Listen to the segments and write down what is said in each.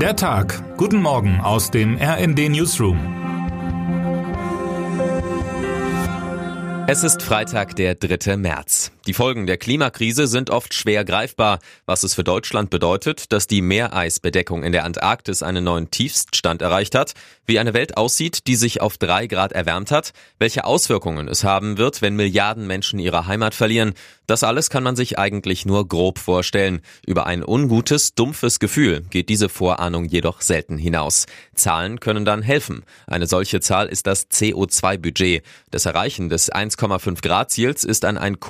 Der Tag. Guten Morgen aus dem RND Newsroom. Es ist Freitag, der 3. März. Die Folgen der Klimakrise sind oft schwer greifbar, was es für Deutschland bedeutet, dass die Meereisbedeckung in der Antarktis einen neuen Tiefststand erreicht hat, wie eine Welt aussieht, die sich auf drei Grad erwärmt hat, welche Auswirkungen es haben wird, wenn Milliarden Menschen ihre Heimat verlieren. Das alles kann man sich eigentlich nur grob vorstellen. Über ein ungutes, dumpfes Gefühl geht diese Vorahnung jedoch selten hinaus. Zahlen können dann helfen. Eine solche Zahl ist das CO2-Budget. Das Erreichen des 1 1,5 Grad Ziels ist an ein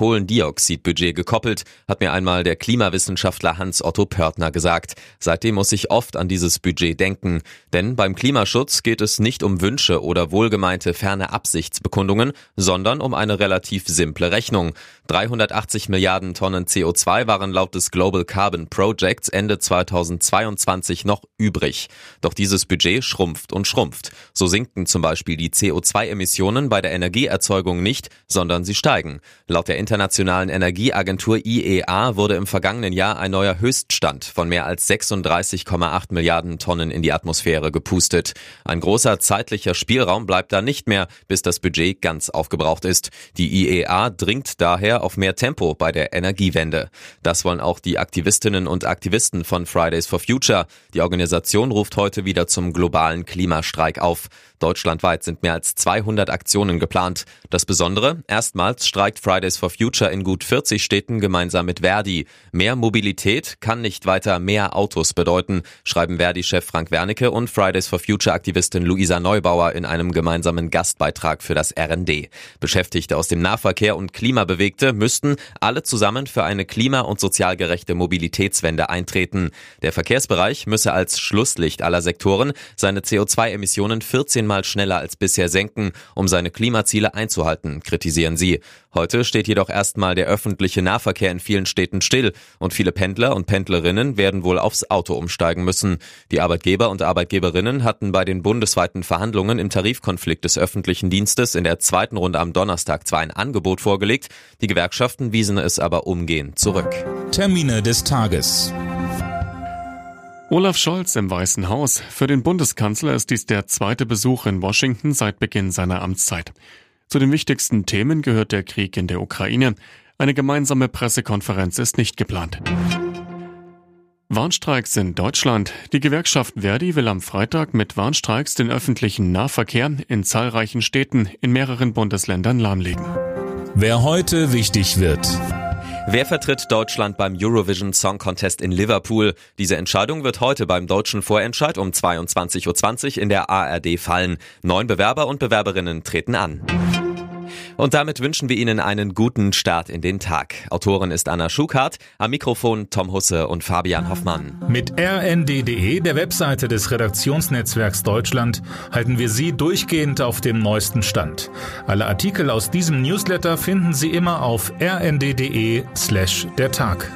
Kohlendioxidbudget gekoppelt, hat mir einmal der Klimawissenschaftler Hans-Otto Pörtner gesagt. Seitdem muss ich oft an dieses Budget denken. Denn beim Klimaschutz geht es nicht um Wünsche oder wohlgemeinte ferne Absichtsbekundungen, sondern um eine relativ simple Rechnung. 380 Milliarden Tonnen CO2 waren laut des Global Carbon Projects Ende 2022 noch übrig. Doch dieses Budget schrumpft und schrumpft. So sinken zum Beispiel die CO2-Emissionen bei der Energieerzeugung nicht, sondern sie steigen. Laut der Internationalen Energieagentur IEA wurde im vergangenen Jahr ein neuer Höchststand von mehr als 36,8 Milliarden Tonnen in die Atmosphäre gepustet. Ein großer zeitlicher Spielraum bleibt da nicht mehr, bis das Budget ganz aufgebraucht ist. Die IEA dringt daher auf mehr Tempo bei der Energiewende. Das wollen auch die Aktivistinnen und Aktivisten von Fridays for Future. Die Organisation ruft heute wieder zum globalen Klimastreik auf. Deutschlandweit sind mehr als 200 Aktionen geplant. Das Besondere, erstmals streikt Fridays for Future in gut 40 Städten gemeinsam mit Verdi. Mehr Mobilität kann nicht weiter mehr Autos bedeuten, schreiben Verdi-Chef Frank Wernicke und Fridays for Future-Aktivistin Luisa Neubauer in einem gemeinsamen Gastbeitrag für das RND. Beschäftigte aus dem Nahverkehr und Klimabewegte müssten alle zusammen für eine klima- und sozial gerechte Mobilitätswende eintreten. Der Verkehrsbereich müsse als Schlusslicht aller Sektoren seine CO2-Emissionen 14 Mal schneller als bisher senken, um seine Klimaziele einzuhalten, kritisieren sie. Heute steht jedoch erstmal der öffentliche Nahverkehr in vielen Städten still und viele Pendler und Pendlerinnen werden wohl aufs Auto umsteigen müssen. Die Arbeitgeber und Arbeitgeberinnen hatten bei den bundesweiten Verhandlungen im Tarifkonflikt des öffentlichen Dienstes in der zweiten Runde am Donnerstag zwar ein Angebot vorgelegt, die Gewerkschaften wiesen es aber umgehend zurück. Termine des Tages. Olaf Scholz im Weißen Haus. Für den Bundeskanzler ist dies der zweite Besuch in Washington seit Beginn seiner Amtszeit. Zu den wichtigsten Themen gehört der Krieg in der Ukraine. Eine gemeinsame Pressekonferenz ist nicht geplant. Warnstreiks in Deutschland. Die Gewerkschaft Verdi will am Freitag mit Warnstreiks den öffentlichen Nahverkehr in zahlreichen Städten in mehreren Bundesländern lahmlegen. Wer heute wichtig wird. Wer vertritt Deutschland beim Eurovision Song Contest in Liverpool? Diese Entscheidung wird heute beim deutschen Vorentscheid um 22.20 Uhr in der ARD fallen. Neun Bewerber und Bewerberinnen treten an. Und damit wünschen wir Ihnen einen guten Start in den Tag. Autorin ist Anna Schukart, am Mikrofon Tom Husse und Fabian Hoffmann. Mit rnd.de, der Webseite des Redaktionsnetzwerks Deutschland, halten wir Sie durchgehend auf dem neuesten Stand. Alle Artikel aus diesem Newsletter finden Sie immer auf rnd.de slash der Tag.